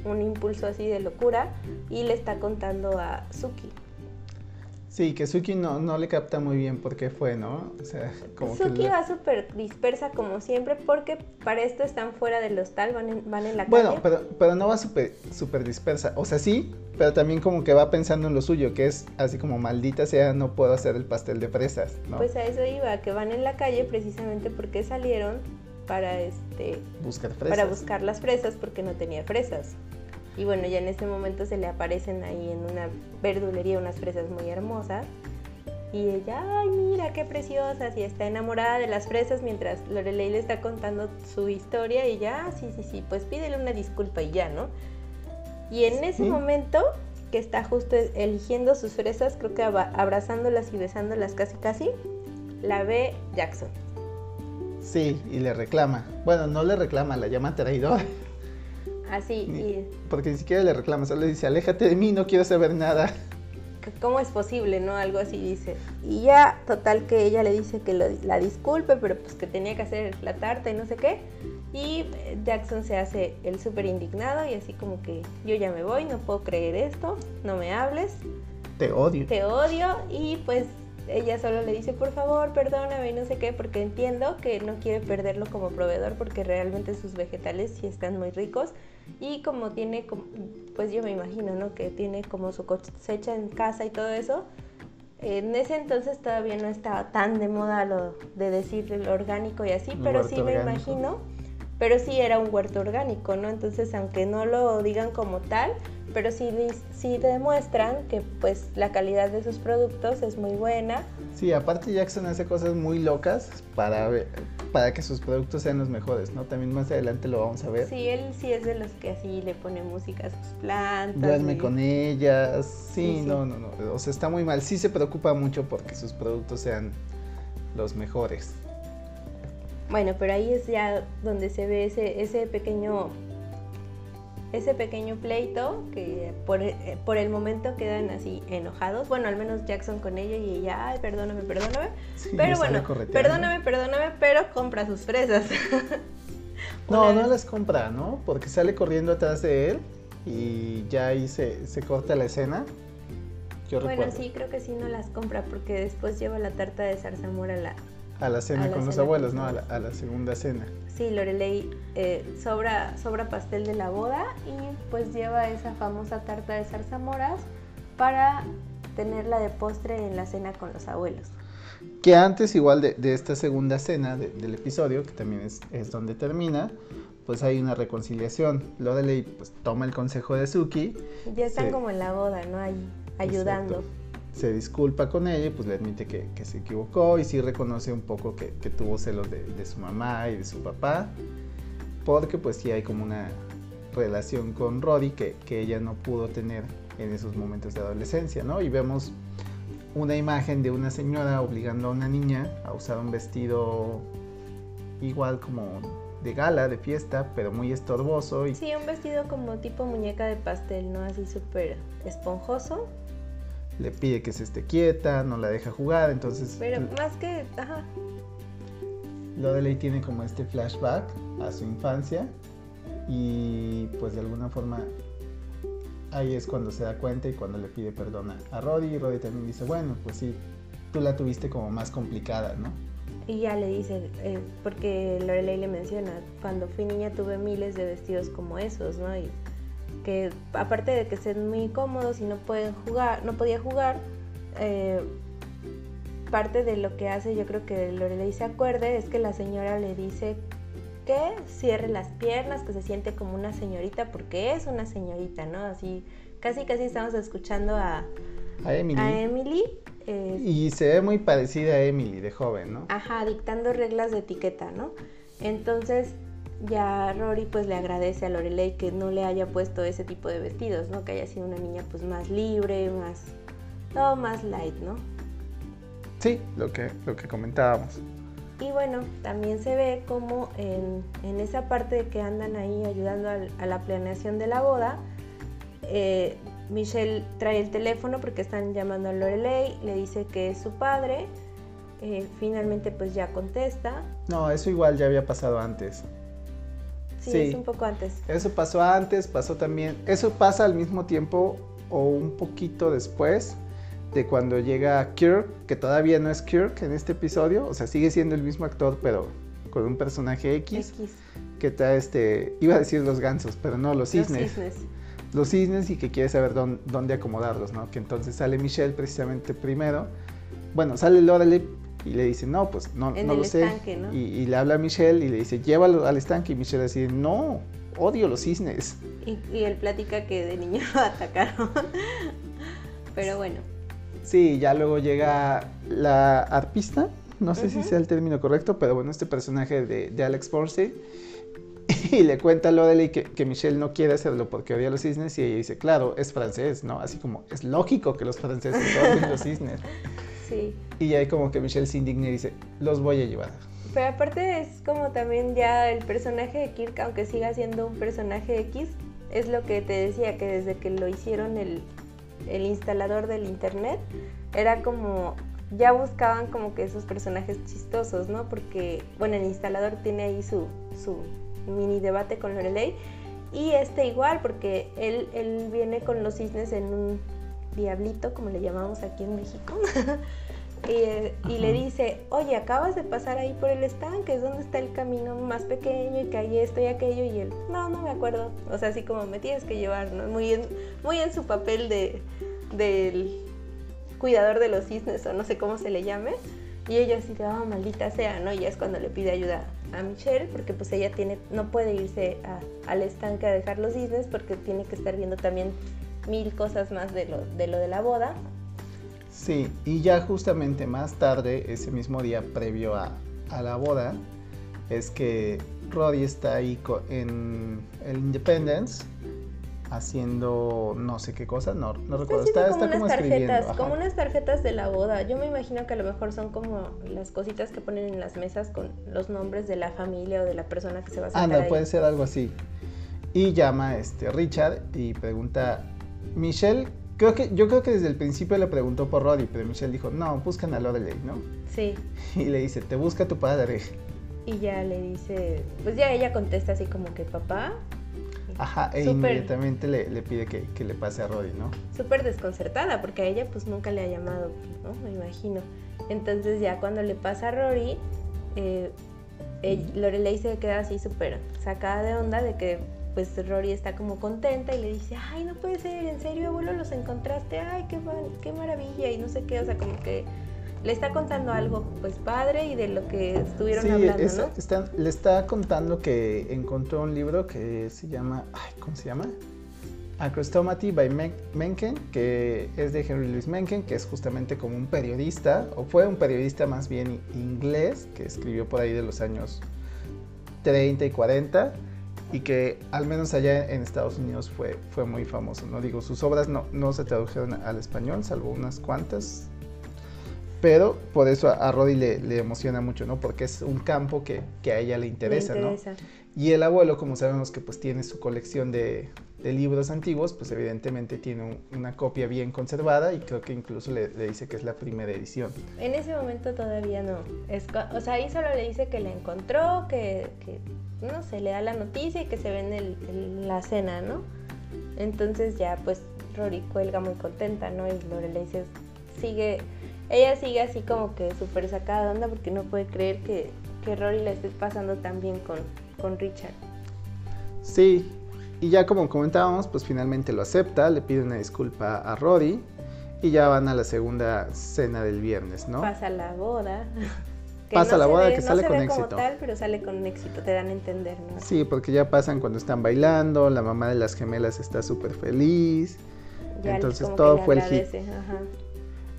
un impulso así de locura y le está contando a Suki Sí, que Suki no, no le capta muy bien por qué fue, ¿no? O sea, como Suki va súper dispersa como siempre porque para esto están fuera del hostal, van en, van en la bueno, calle. Bueno, pero, pero no va súper super dispersa. O sea, sí, pero también como que va pensando en lo suyo, que es así como maldita sea, no puedo hacer el pastel de fresas, ¿no? Pues a eso iba, que van en la calle precisamente porque salieron para este... Buscar fresas. Para buscar las fresas porque no tenía fresas. Y bueno, ya en ese momento se le aparecen ahí en una verdulería unas fresas muy hermosas. Y ella, ay, mira qué preciosas. Y está enamorada de las fresas mientras Lorelei le está contando su historia. Y ya, ah, sí, sí, sí, pues pídele una disculpa y ya, ¿no? Y en ese momento que está justo eligiendo sus fresas, creo que abrazándolas y besándolas casi casi, la ve Jackson. Sí, y le reclama. Bueno, no le reclama, la llama traidora. Así, Ni- y Porque ni siquiera le reclama, solo le dice, aléjate de mí, no quiero saber nada. ¿cómo es posible, no? Algo así dice. Y ya, total que ella le dice que lo- la disculpe, pero pues que tenía que hacer la tarta y no sé qué. Y eh, Jackson se hace el súper indignado y así como que yo ya me voy, no puedo creer esto, no me hables. Te odio. te odio y pues ella solo le dice por favor perdóname y no sé qué porque entiendo que no quiere perderlo como proveedor porque realmente sus vegetales sí están muy ricos. Y como tiene pues yo me imagino no que tiene como su cosecha en casa y todo eso en ese entonces todavía no estaba tan de moda lo de decir lo orgánico y así pero sí me imagino pero sí era un huerto orgánico, ¿no? Entonces, aunque no lo digan como tal, pero sí, sí demuestran que pues la calidad de sus productos es muy buena. Sí, aparte Jackson hace cosas muy locas para, para que sus productos sean los mejores, ¿no? También más adelante lo vamos a ver. Sí, él sí es de los que así le pone música a sus plantas. Duerme y- con ellas. Sí, Sí, sí. no, no, no. O sea, está muy mal. Sí se preocupa mucho porque sus productos sean los mejores. Bueno, pero ahí es ya donde se ve ese, ese pequeño ese pequeño pleito que por, eh, por el momento quedan así enojados. Bueno, al menos Jackson con ella y ella, ay, perdóname, perdóname. Sí, pero bueno, perdóname, perdóname, pero compra sus fresas. No, no las compra, ¿no? Porque sale corriendo atrás de él y ya ahí se, se corta la escena. Yo Bueno, recuerdo. sí, creo que sí no las compra porque después lleva la tarta de zarzamora a la... A la cena a la con los cena abuelos, con ¿no? A los la, a la segunda cena. Sí, Lorelei eh, sobra, sobra pastel de la boda y pues lleva esa famosa tarta de zarzamoras para tenerla de postre en la cena con los abuelos. Que antes, igual de, de esta segunda cena de- del episodio, que también es, es donde termina, pues hay una reconciliación. Lorelei pues toma el consejo de Suki, Ya están Sí. como en la boda, ¿no? Ahí ayudando. Exacto. Se disculpa con ella y pues le admite que, que se equivocó y sí reconoce un poco que, que tuvo celos de, de su mamá y de su papá, porque pues sí hay como una relación con Roddy que, que ella no pudo tener en esos momentos de adolescencia, ¿no? Y vemos una imagen de una señora obligando a una niña a usar un vestido igual como de gala, de fiesta, pero muy estorboso y Sí, un vestido como tipo muñeca de pastel, ¿no? Así súper esponjoso. Le pide que se esté quieta, no la deja jugar, entonces Pero más que, ajá, Lorelei tiene como este flashback a su infancia y pues de alguna forma ahí es cuando se da cuenta y cuando le pide perdón a- Roddy y Roddy también dice, bueno, pues sí, tú la tuviste como más complicada, ¿no? Y ya le dice, eh, porque Lorelei le menciona, cuando fui niña tuve miles de vestidos como esos, ¿no? Y que aparte de que sean muy cómodos y no pueden jugar, no podía jugar, eh, parte de lo que hace, yo creo que Lorelei se acuerde, es que la señora le dice que cierre las piernas, que se siente como una señorita, porque es una señorita, ¿no? Así, casi casi estamos escuchando a, A Emily. a Emily. eh, Y se ve muy parecida a Emily de joven, ¿no? Ajá, dictando reglas de etiqueta, ¿no? Entonces ya Rory pues le agradece a Lorelei que no le haya puesto ese tipo de vestidos, ¿no? Que haya sido una niña pues más libre, más todo más light, ¿no? Sí, lo que, lo que comentábamos. Y bueno, también se ve como en, en esa parte de que andan ahí ayudando al- a, la planeación de la boda, eh, Michelle trae el teléfono porque están llamando a Lorelei, le dice que es su padre, eh, finalmente pues ya contesta, No, eso igual ya había pasado antes. Sí, Sí. es un poco antes. Eso pasó antes, pasó también. Eso pasa al mismo tiempo o un poquito después de cuando llega Kirk, que todavía no es Kirk en este episodio, o sea, sigue siendo el mismo actor, pero con un personaje X, X. que trae este, iba a decir los gansos, pero no, los cisnes. Los cisnes. Los cisnes y que quiere saber dón- dónde acomodarlos, ¿no? Que entonces sale Michelle precisamente primero. Bueno, sale Lorelei y le dice, no, pues no, En no el lo sé. estanque, ¿no? Y, y le habla a Michelle y le dice, llévalo al estanque. Y Michelle dice, no, odio los cisnes. Y, y él platica que de niño lo atacaron. Pero bueno, Sí, ya luego llega la arpista, no sé si Ujú. sea el término correcto, pero bueno, este personaje de, de Alex Force y le cuenta a Lorelei que, que Michelle no quiere hacerlo porque odia a los cisnes y ella dice, claro, es francés, ¿no? Así como, es lógico que los franceses odien los cisnes. sí. Y ahí como que Michelle se indigna y dice, los voy a llevar. Pero aparte es como también ya el personaje de Kirk, aunque siga siendo un personaje X, es lo que te decía, que desde que lo hicieron el, el instalador del internet, era como, ya buscaban como que esos personajes chistosos, ¿no? Porque, bueno, el instalador tiene ahí su, su mini debate con Lorelei, y este igual, porque él, él viene con los cisnes en un diablito, como le llamamos aquí en México. y, le dice, oye, acabas de pasar ahí por el estanque, es donde está el camino más pequeño y que hay esto y aquello. Y él, no, no me acuerdo. O sea, así como me tienes que llevar, ¿no? Muy en, muy en su papel de, del cuidador de los cisnes o no sé cómo se le llame. Y ella así de, oh, maldita sea, ¿no? Y es cuando le pide ayuda a Michelle porque pues ella tiene, no puede irse al estanque a dejar los cisnes porque tiene que estar viendo también mil cosas más de lo de, lo de la boda. Sí, y ya justamente más tarde, ese mismo día previo a, la boda, es que Roddy está ahí en el Independence haciendo no sé qué cosa, no, no recuerdo. Está, como, unas tarjetas, como unas tarjetas de la boda. Yo me imagino que a lo mejor son como las cositas que ponen en las mesas con los nombres de la familia o de la persona que se va a sentar. Ah, no, puede ser algo así. Y llama este Richard y pregunta, Michelle, creo que, yo creo que desde el principio le preguntó por Roddy, pero Michelle dijo, no, buscan a Lorelei, ¿no? Sí. Y le dice, te busca tu padre. Y ya le dice, pues ya ella contesta así como que papá. Ajá, e inmediatamente le, pide que, le pase a Roddy, ¿no? Súper desconcertada, porque a ella pues nunca le ha llamado, ¿no? Me imagino. Entonces ya cuando le pasa a Rory, eh, Lorelei se queda así súper sacada de onda de que pues Rory está como contenta y le dice, ay, no puede ser, en serio, abuelo, los encontraste, ay, qué, qué maravilla, y no sé qué, o sea, como que le está contando algo, pues padre, y de lo que estuvieron hablando, ¿no? le está contando que encontró un libro que se llama, ay, ¿cómo se llama? Acrostomati by Mencken, que es de Henry Louis Mencken, que es justamente como un periodista, o fue un periodista más bien inglés, que escribió por ahí de los años 30 y 40, y que al menos allá en Estados Unidos fue, fue muy famoso. ¿no? Digo, sus obras no, no se tradujeron al español, salvo unas cuantas, pero por eso a, Roddy le, le, emociona mucho, ¿no? Porque es un campo que, que a ella le interesa, ¿no? Y el abuelo, como sabemos que pues tiene su colección de, de libros antiguos, pues evidentemente tiene una copia bien conservada y creo que incluso le, le, dice que es la primera edición. En ese momento todavía no. Es, o sea, ahí solo le dice que la encontró, que, que no sé, le da la noticia y que se ve en, el, la cena, ¿no? Entonces ya pues Rory cuelga muy contenta, ¿no? Y Lorelei dice, sigue, ella sigue así como que súper sacada de onda porque no puede creer que, que Rory le esté pasando tan bien con, con Richard. Sí, y ya como comentábamos, pues finalmente lo acepta, le pide una disculpa a Rory y ya van a la segunda cena del viernes, ¿no? Pasa la boda. pasa la boda que sale no con ve éxito. Como tal, pero sale con éxito, te dan a entender, ¿no? Sí, porque ya pasan cuando están bailando, la mamá de las gemelas está súper feliz. entonces todo fue el hit.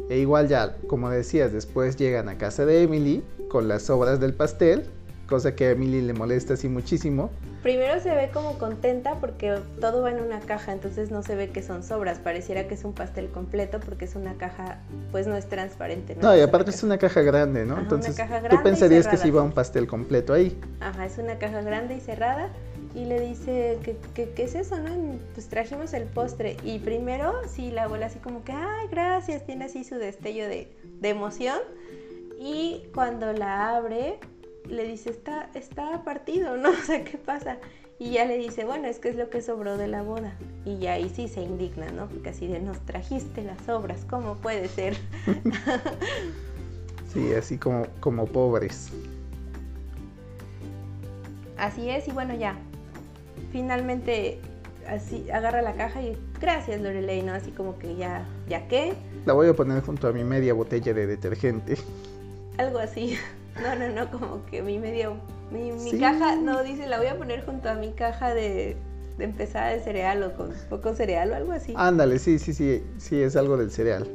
E igual ya, como decías, después llegan a casa de Emily con las sobras del pastel, cosa que a Emily le molesta así muchísimo. Primero se ve como contenta porque todo va en una caja, entonces no se ve que son sobras, pareciera que es un pastel completo porque es una caja, pues no es transparente. No, y aparte es una caja grande, ¿no? entonces tú pensarías que sí iba un pastel completo ahí. Ajá, es una caja grande y cerrada y le dice, ¿qué, qué, es eso, no? Pues trajimos el postre y primero sí, la abuela así como que, ay, gracias, tiene así su destello de, de emoción y cuando la abre le dice, está, está partido, ¿no? O sea, ¿qué pasa? Y ya le dice, bueno, es que es lo que sobró de la boda. Y ya ahí sí se indigna, ¿no? Porque así de, nos trajiste las obras, ¿cómo puede ser? sí, así como, como pobres. Así es, y bueno, ya. Finalmente, así, agarra la caja y gracias, Lorelei, ¿no? Así como que ya, ¿ya qué? La voy a poner junto a mi media botella de detergente. Algo así. No, no, no, como que mi medio. Mi, caja, no, dice, la voy a poner junto a mi caja de, de empezada de cereal o con poco cereal o algo así. Ándale, sí, sí, sí, sí, es algo del cereal.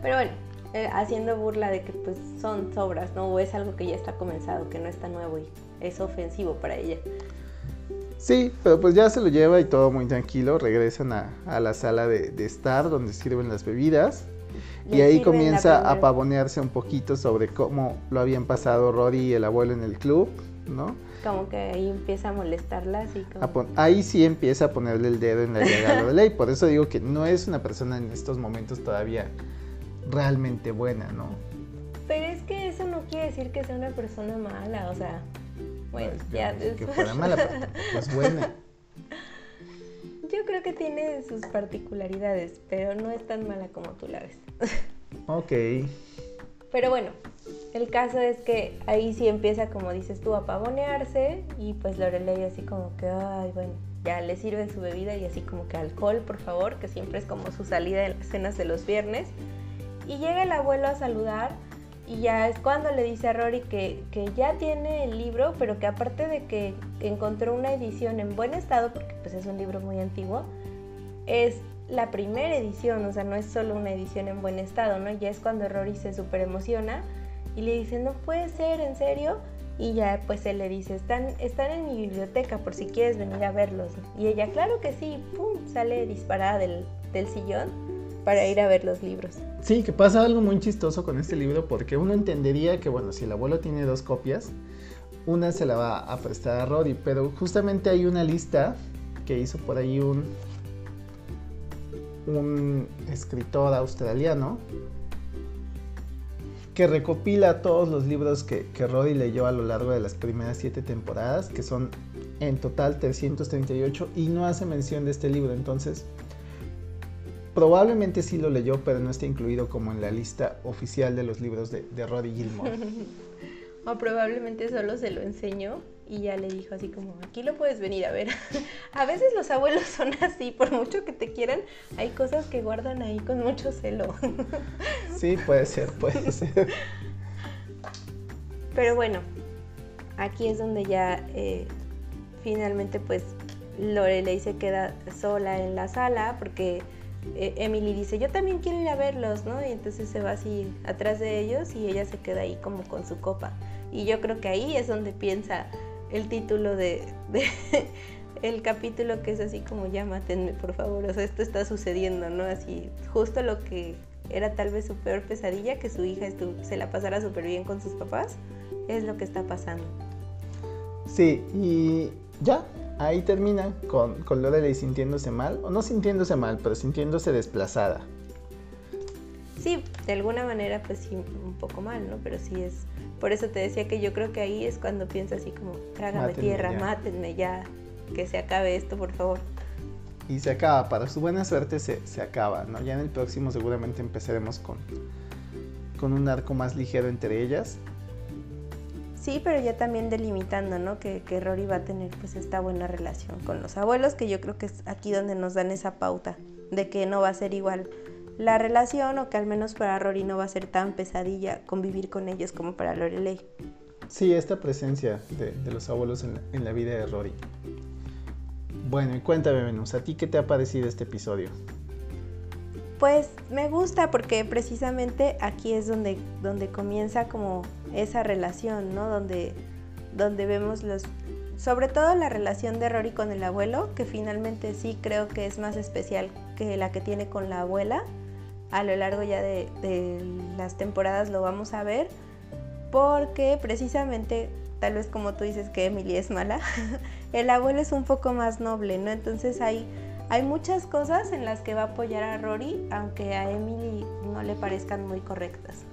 Pero bueno, eh, haciendo burla de que pues son sobras, ¿no? O es algo que ya está comenzado, que no está nuevo y es ofensivo para ella. Sí, pero pues ya se lo lleva y todo muy tranquilo. Regresan a, a la sala de, de estar donde sirven las bebidas y ahí comienza a pavonearse un poquito sobre cómo lo habían pasado Rory y el abuelo en el club, ¿no? Como que ahí empieza a molestarla, así como... Ahí sí empieza a ponerle el dedo en la llaga de ley. Por eso digo que no es una persona en estos momentos todavía realmente buena, ¿no? Pero es que eso no quiere decir que sea una persona mala, o sea, bueno, ya Que fuera mala, pues buena. Yo creo que tiene sus particularidades, pero no es tan mala como tú la ves. ok. Pero bueno, el caso es que ahí sí empieza, como dices tú, a pavonearse y pues Lorelei así como que, ay, bueno, ya le sirve su bebida y así como que alcohol, por favor, que siempre es como su salida en las cenas de los viernes. Y llega el abuelo a saludar y ya es cuando le dice a Rory que, que, ya tiene el libro, pero que aparte de que encontró una edición en buen estado, porque pues es un libro muy antiguo, es la primera edición, o sea, no es solo una edición en buen estado, ¿no? Ya es cuando Rory se súper emociona y le dice, no puede ser, ¿en serio? Y ya pues él le dice, están, están en mi biblioteca por si quieres venir a verlos. Y ella, claro que sí, ¡pum! sale disparada del, del sillón para ir a ver los libros. Sí, que pasa algo muy chistoso con este libro porque uno entendería que, bueno, si el abuelo tiene dos copias, una se la va a prestar a Rory, pero justamente hay una lista que hizo por ahí un, un escritor australiano que recopila todos los libros que, que Rory leyó a lo largo de las primeras siete temporadas, que son en total 338, y no hace mención de este libro, entonces Probablemente sí lo leyó, pero no está incluido como en la lista oficial de los libros de, de Roddy Gilmore. o probablemente solo se lo enseñó y ya le dijo así como, aquí lo puedes venir a ver. a veces los abuelos son así, por mucho que te quieran, hay cosas que guardan ahí con mucho celo. sí, puede ser, puede ser. Pero bueno, aquí es donde ya eh, finalmente pues Lorelei se queda sola en la sala porque eh, Emily dice, yo también quiero ir a verlos, ¿no? Y entonces se va así atrás de ellos y ella se queda ahí como con su copa. Y yo creo que ahí es donde piensa el título de, el capítulo que es así como ya mátenme por favor, o sea, esto está sucediendo, ¿no? Así, justo lo que era tal vez su peor pesadilla, que su hija se la pasara súper bien con sus papás, es lo que está pasando. Sí, y ya, ahí termina con, con Lorelei sintiéndose mal, o no sintiéndose mal, pero sintiéndose desplazada. Sí, de alguna manera pues sí, un poco mal, ¿no? Pero sí es, por eso te decía que yo creo que ahí es cuando piensa así como, trágame tierra, mátenme ya, que se acabe esto, por favor. Y se acaba, para su buena suerte se, se acaba, ¿no? Ya en el próximo seguramente empezaremos con, con un arco más ligero entre ellas Sí, pero ya también delimitando, ¿no? Que, que, Rory va a tener pues esta buena relación con los abuelos, que yo creo que es aquí donde nos dan esa pauta de que no va a ser igual la relación o que al menos para Rory no va a ser tan pesadilla convivir con ellos como para Lorelei. Sí, esta presencia de, los abuelos en la, vida de Rory. Bueno, y cuéntame, Venus, ¿a ti qué te ha parecido este episodio? Pues me gusta porque precisamente aquí es donde, donde comienza como esa relación, ¿no? Donde, donde vemos los... Sobre todo la relación de Rory con el abuelo, que finalmente sí creo que es más especial que la que tiene con la abuela. A lo largo ya de, las temporadas lo vamos a ver, porque precisamente, tal vez como tú dices que Emily es mala, el abuelo es un poco más noble, ¿no? Entonces hay hay muchas cosas en las que va a apoyar a Rory, aunque a Emily no le parezcan muy correctas.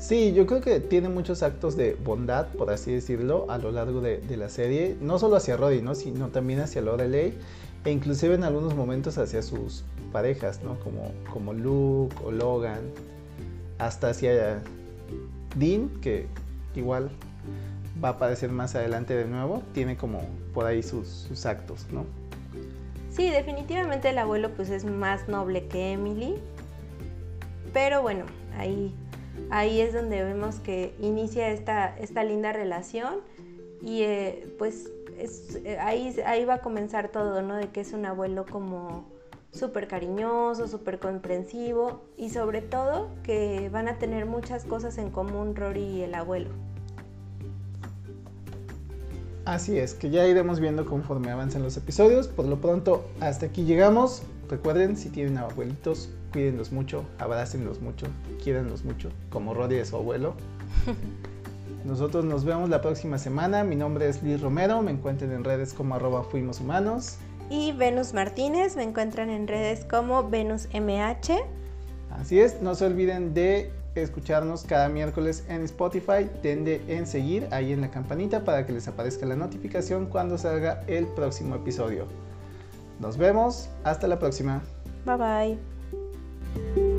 Sí, yo creo que tiene muchos actos de bondad, por así decirlo, a lo largo de, la serie, no solo hacia Rory, ¿no? sino también hacia Lorelei, e inclusive en algunos momentos hacia sus parejas, ¿no? como, como Luke o Logan, hasta hacia Dean, que igual va a aparecer más adelante de nuevo, tiene como por ahí sus, sus actos, ¿no? Sí, definitivamente el abuelo pues es más noble que Emily. Pero bueno, ahí, ahí es donde vemos que inicia esta, esta linda relación y eh, pues eh, ahí, ahí va a comenzar todo, ¿no? De que es un abuelo como súper cariñoso, súper comprensivo y sobre todo que van a tener muchas cosas en común Rory y el abuelo. Así es, que ya iremos viendo conforme avancen los episodios. Por lo pronto, hasta aquí llegamos. Recuerden, si tienen abuelitos, cuídenlos mucho, abrácenlos mucho, quiéranlos mucho, como Rory de su abuelo. Nosotros nos vemos la próxima semana. Mi nombre es Liz Romero. Me encuentran en redes como arroba fuimos humanos. Y Venus Martínez. Me encuentran en redes como Venus MH. Así es. No se olviden de escucharnos cada miércoles en Spotify. Tende en seguir ahí en la campanita para que les aparezca la notificación cuando salga el próximo episodio. Nos vemos. Hasta la próxima. Bye bye.